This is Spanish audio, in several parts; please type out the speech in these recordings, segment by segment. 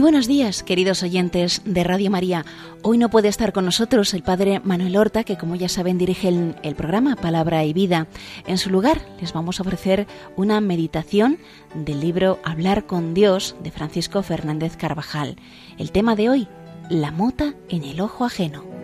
buenos días, queridos oyentes de Radio María. Hoy no puede estar con nosotros el padre Manuel Horta, que como ya saben dirige el, el, programa Palabra y Vida. En su lugar les vamos a ofrecer una meditación del libro Hablar con Dios de Francisco Fernández Carvajal. El tema de hoy, la mota en el ojo ajeno.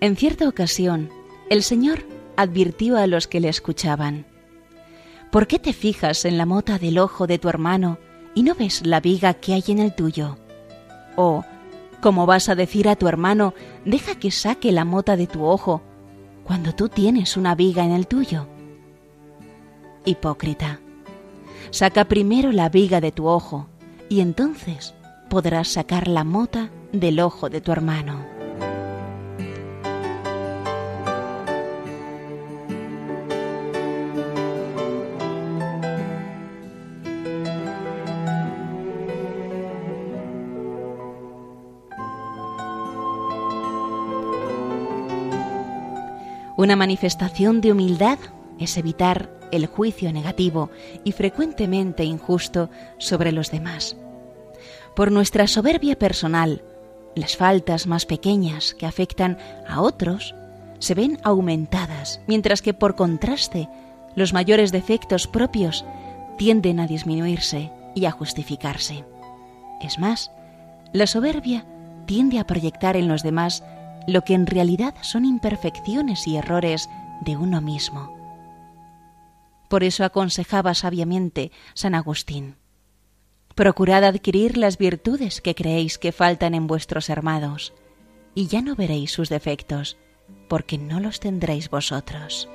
En cierta ocasión, el Señor advirtió a los que le escuchaban, ¿Por qué te fijas en la mota del ojo de tu hermano y no ves la viga que hay en el tuyo? O, ¿cómo vas a decir a tu hermano, deja que saque la mota de tu ojo, cuando tú tienes una viga en el tuyo? Hipócrita, saca primero la viga de tu ojo, y entonces podrás sacar la mota del ojo de tu hermano. Una manifestación de humildad es evitar el juicio negativo y frecuentemente injusto sobre los demás. Por nuestra soberbia personal, las faltas más pequeñas que afectan a otros se ven aumentadas, mientras que por contraste los mayores defectos propios tienden a disminuirse y a justificarse. Es más, la soberbia tiende a proyectar en los demás lo que en realidad son imperfecciones y errores de uno mismo. Por eso aconsejaba sabiamente San Agustín, Procurad adquirir las virtudes que creéis que faltan en vuestros hermanos, y ya no veréis sus defectos, porque no los tendréis vosotros.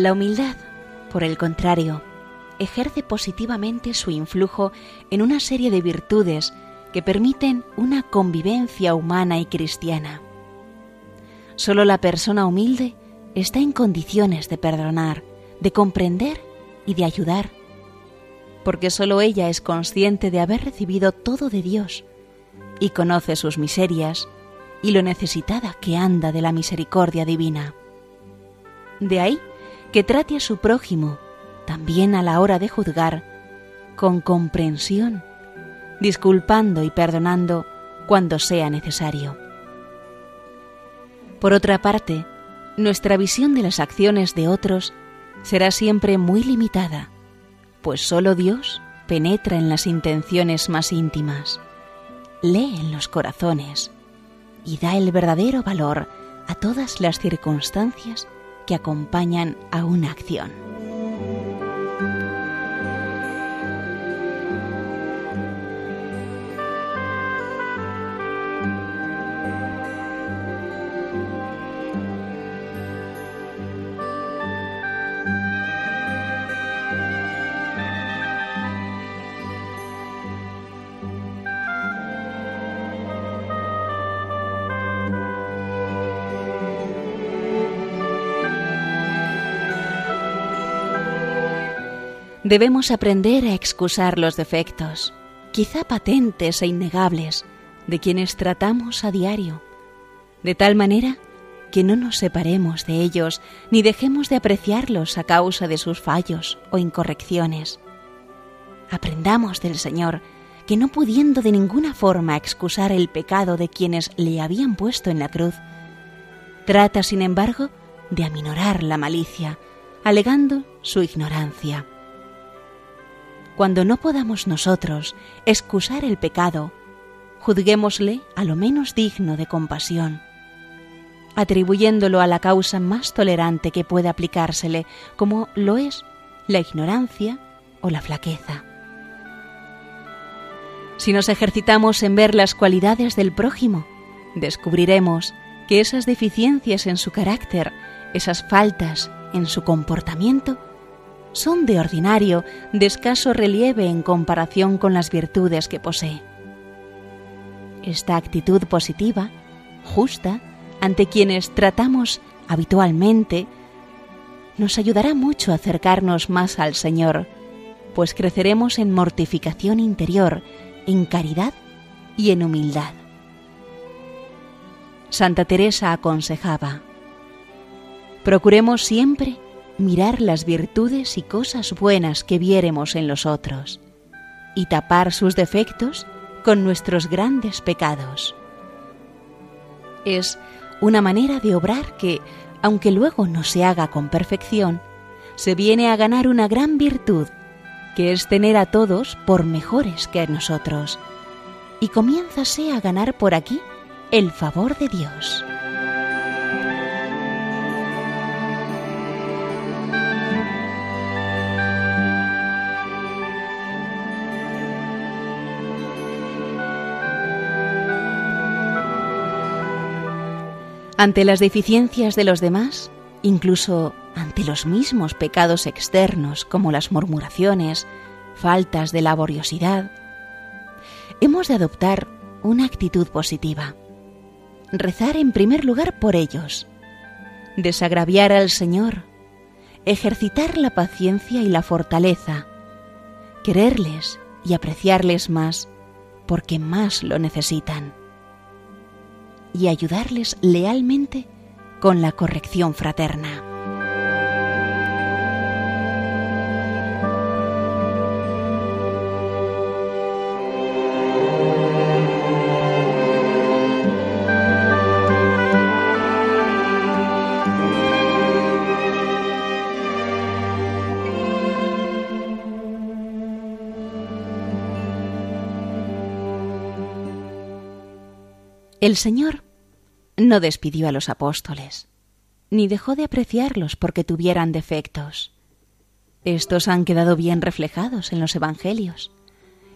La humildad, por el contrario, ejerce positivamente su influjo en una serie de virtudes que permiten una convivencia humana y cristiana. Solo la persona humilde está en condiciones de perdonar, de comprender y de ayudar, porque solo ella es consciente de haber recibido todo de Dios y conoce sus miserias y lo necesitada que anda de la misericordia divina. De ahí que trate a su prójimo, también a la hora de juzgar, con comprensión, disculpando y perdonando cuando sea necesario. Por otra parte, nuestra visión de las acciones de otros será siempre muy limitada, pues solo Dios penetra en las intenciones más íntimas, lee en los corazones y da el verdadero valor a todas las circunstancias que acompañan a una acción. Debemos aprender a excusar los defectos, quizá patentes e innegables, de quienes tratamos a diario, de tal manera que no nos separemos de ellos ni dejemos de apreciarlos a causa de sus fallos o incorrecciones. Aprendamos del Señor que no pudiendo de ninguna forma excusar el pecado de quienes le habían puesto en la cruz, trata, sin embargo, de aminorar la malicia, alegando su ignorancia cuando no podamos nosotros excusar el pecado, juzguémosle a lo menos digno de compasión, atribuyéndolo a la causa más tolerante que puede aplicársele, como lo es la ignorancia o la flaqueza. Si nos ejercitamos en ver las cualidades del prójimo, descubriremos que esas deficiencias en su carácter, esas faltas en su comportamiento, son de ordinario de escaso relieve en comparación con las virtudes que posee. Esta actitud positiva, justa, ante quienes tratamos habitualmente, nos ayudará mucho a acercarnos más al Señor, pues creceremos en mortificación interior, en caridad y en humildad. Santa Teresa aconsejaba, procuremos siempre mirar las virtudes y cosas buenas que viéremos en los otros y tapar sus defectos con nuestros grandes pecados. Es una manera de obrar que, aunque luego no se haga con perfección, se viene a ganar una gran virtud, que es tener a todos por mejores que nosotros, y comiénzase a ganar por aquí el favor de Dios. Ante las deficiencias de los demás, incluso ante los mismos pecados externos como las murmuraciones, faltas de laboriosidad, hemos de adoptar una actitud positiva. Rezar en primer lugar por ellos, desagraviar al Señor, ejercitar la paciencia y la fortaleza, quererles y apreciarles más porque más lo necesitan y ayudarles lealmente con la corrección fraterna. El Señor no despidió a los apóstoles, ni dejó de apreciarlos porque tuvieran defectos. Estos han quedado bien reflejados en los Evangelios.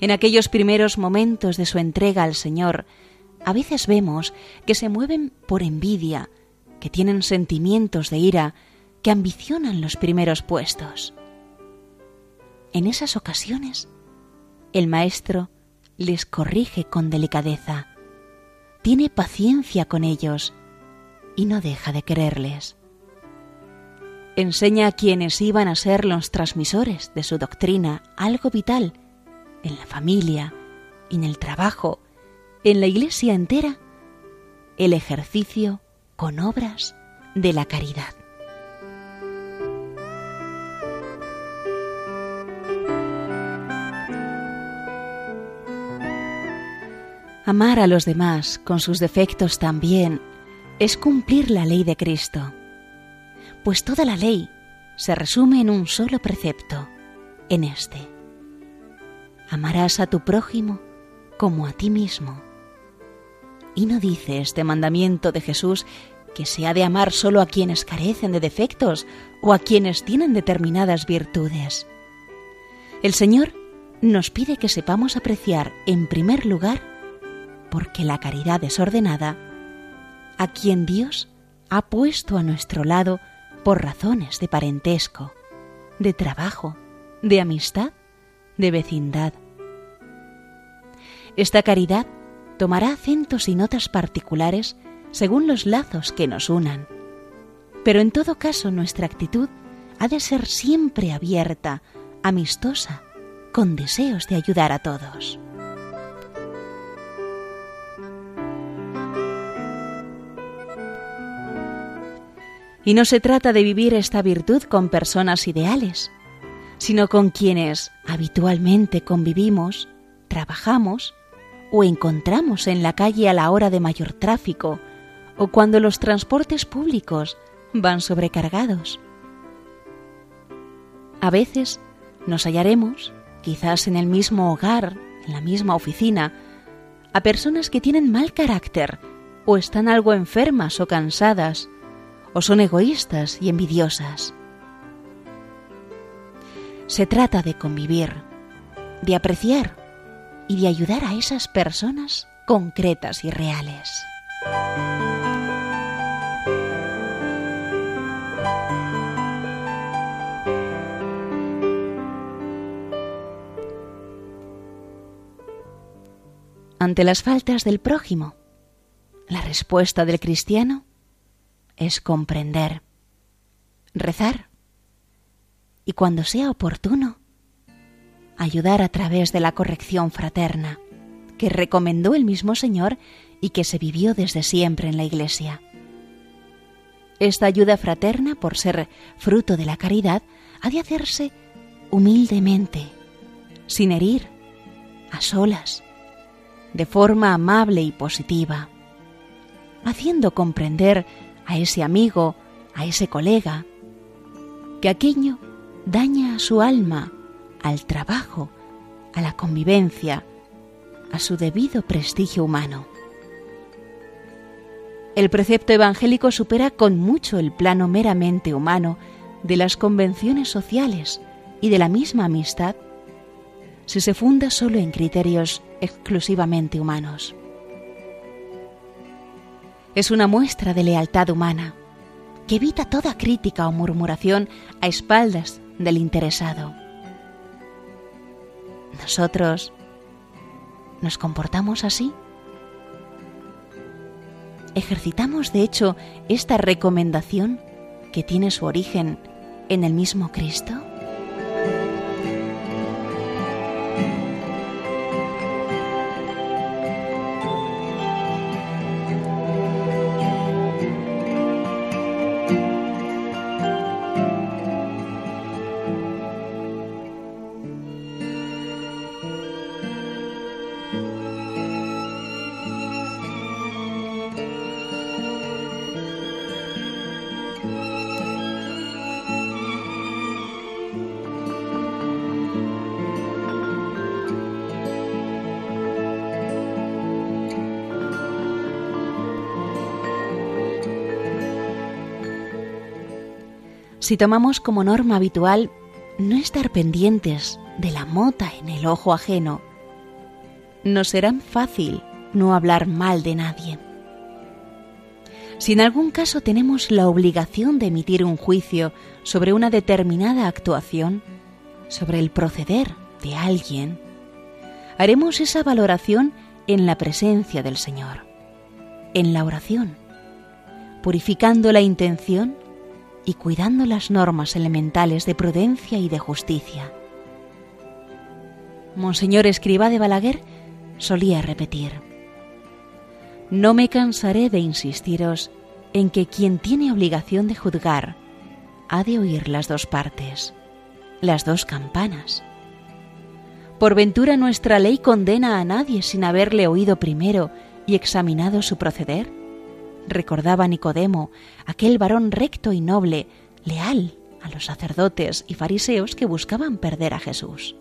En aquellos primeros momentos de su entrega al Señor, a veces vemos que se mueven por envidia, que tienen sentimientos de ira, que ambicionan los primeros puestos. En esas ocasiones, el Maestro les corrige con delicadeza tiene paciencia con ellos y no deja de quererles. Enseña a quienes iban a ser los transmisores de su doctrina algo vital en la familia, en el trabajo, en la iglesia entera, el ejercicio con obras de la caridad. Amar a los demás con sus defectos también es cumplir la ley de Cristo, pues toda la ley se resume en un solo precepto, en este. Amarás a tu prójimo como a ti mismo. Y no dice este mandamiento de Jesús que se ha de amar solo a quienes carecen de defectos o a quienes tienen determinadas virtudes. El Señor nos pide que sepamos apreciar en primer lugar porque la caridad desordenada, a quien Dios ha puesto a nuestro lado por razones de parentesco, de trabajo, de amistad, de vecindad. Esta caridad tomará acentos y notas particulares según los lazos que nos unan, pero en todo caso nuestra actitud ha de ser siempre abierta, amistosa, con deseos de ayudar a todos. Y no se trata de vivir esta virtud con personas ideales, sino con quienes habitualmente convivimos, trabajamos o encontramos en la calle a la hora de mayor tráfico o cuando los transportes públicos van sobrecargados. A veces nos hallaremos quizás en el mismo hogar, en la misma oficina, a personas que tienen mal carácter, o están algo enfermas o cansadas, o son egoístas y envidiosas. Se trata de convivir, de apreciar y de ayudar a esas personas concretas y reales. Ante las faltas del prójimo, la respuesta del cristiano es comprender, rezar y cuando sea oportuno, ayudar a través de la corrección fraterna que recomendó el mismo Señor y que se vivió desde siempre en la Iglesia. Esta ayuda fraterna, por ser fruto de la caridad, ha de hacerse humildemente, sin herir, a solas, de forma amable y positiva, haciendo comprender a ese amigo, a ese colega, que aquello daña a su alma, al trabajo, a la convivencia, a su debido prestigio humano. El precepto evangélico supera con mucho el plano meramente humano de las convenciones sociales y de la misma amistad si se funda solo en criterios exclusivamente humanos. Es una muestra de lealtad humana que evita toda crítica o murmuración a espaldas del interesado. Nosotros nos comportamos así. Ejercitamos, de hecho, esta recomendación que tiene su origen en el mismo Cristo. Si tomamos como norma habitual no estar pendientes de la mota en el ojo ajeno, nos será fácil no hablar mal de nadie. Si en algún caso tenemos la obligación de emitir un juicio sobre una determinada actuación, sobre el proceder de alguien, haremos esa valoración en la presencia del Señor, en la oración, purificando la intención y cuidando las normas elementales de prudencia y de justicia. Monseñor Escriba de Balaguer solía repetir, No me cansaré de insistiros en que quien tiene obligación de juzgar ha de oír las dos partes, las dos campanas. Por ventura nuestra ley condena a nadie sin haberle oído primero y examinado su proceder recordaba Nicodemo, aquel varón recto y noble, leal a los sacerdotes y fariseos que buscaban perder a Jesús.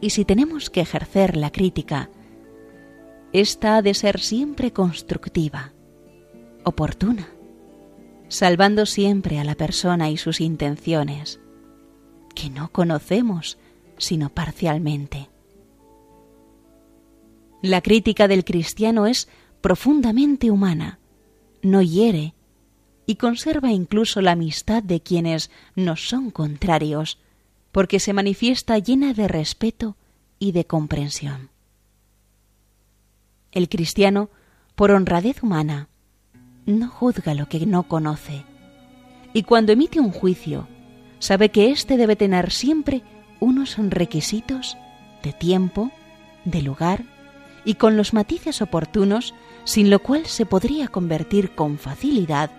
Y si tenemos que ejercer la crítica, esta ha de ser siempre constructiva, oportuna, salvando siempre a la persona y sus intenciones, que no conocemos sino parcialmente. La crítica del cristiano es profundamente humana, no hiere y conserva incluso la amistad de quienes nos son contrarios, porque se manifiesta llena de respeto y de comprensión. El cristiano, por honradez humana, no juzga lo que no conoce, y cuando emite un juicio, sabe que éste debe tener siempre unos requisitos de tiempo, de lugar y con los matices oportunos sin lo cual se podría convertir con facilidad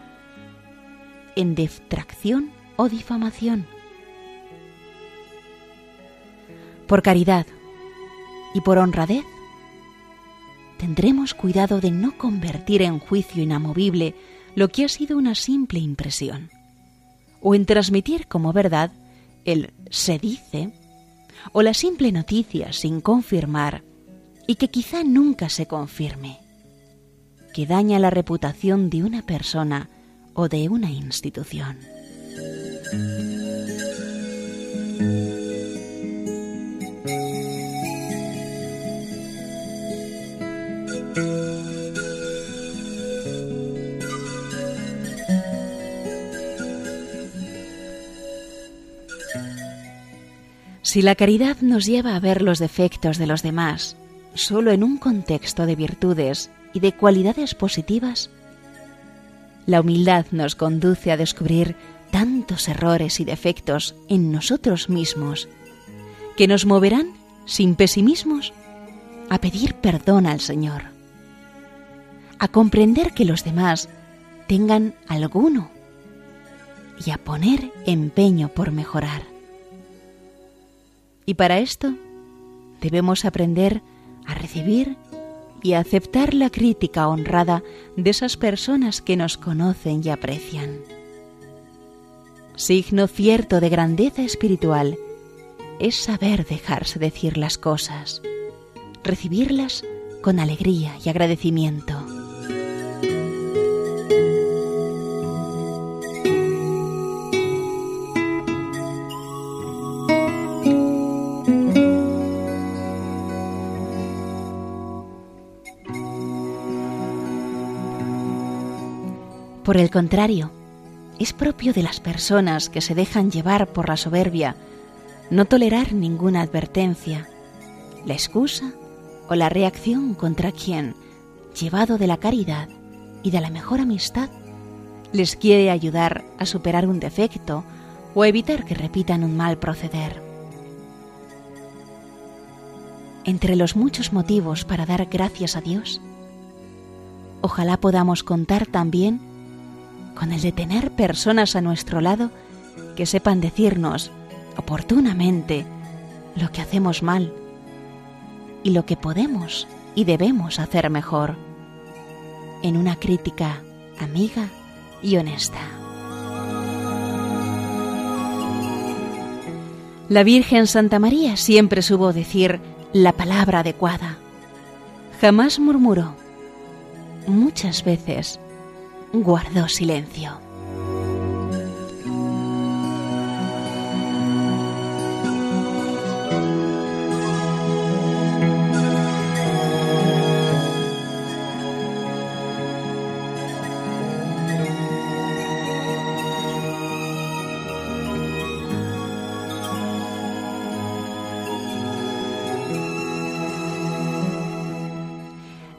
en detracción o difamación. Por caridad y por honradez, tendremos cuidado de no convertir en juicio inamovible lo que ha sido una simple impresión, o en transmitir como verdad el se dice o la simple noticia sin confirmar y que quizá nunca se confirme, que daña la reputación de una persona o de una institución. Si la caridad nos lleva a ver los defectos de los demás solo en un contexto de virtudes y de cualidades positivas, la humildad nos conduce a descubrir tantos errores y defectos en nosotros mismos que nos moverán, sin pesimismos, a pedir perdón al Señor, a comprender que los demás tengan alguno y a poner empeño por mejorar. Y para esto debemos aprender a recibir y aceptar la crítica honrada de esas personas que nos conocen y aprecian. Signo cierto de grandeza espiritual es saber dejarse decir las cosas, recibirlas con alegría y agradecimiento. Por el contrario, es propio de las personas que se dejan llevar por la soberbia no tolerar ninguna advertencia, la excusa o la reacción contra quien, llevado de la caridad y de la mejor amistad, les quiere ayudar a superar un defecto o evitar que repitan un mal proceder. Entre los muchos motivos para dar gracias a Dios, ojalá podamos contar también con el de tener personas a nuestro lado que sepan decirnos oportunamente lo que hacemos mal y lo que podemos y debemos hacer mejor en una crítica amiga y honesta. La Virgen Santa María siempre supo decir la palabra adecuada. Jamás murmuró. Muchas veces guardó silencio.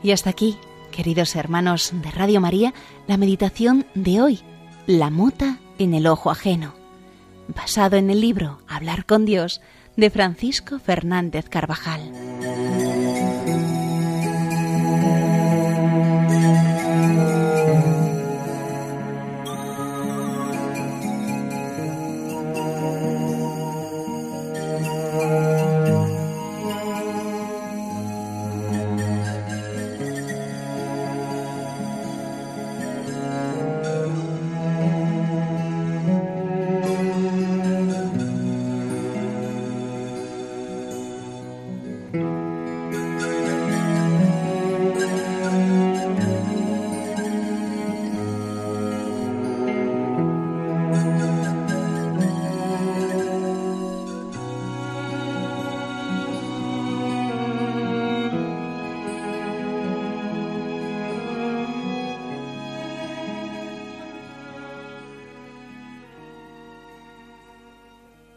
Y hasta aquí Queridos hermanos de Radio María, la meditación de hoy, la mota en el ojo ajeno, basado en el libro Hablar con Dios de Francisco Fernández Carvajal.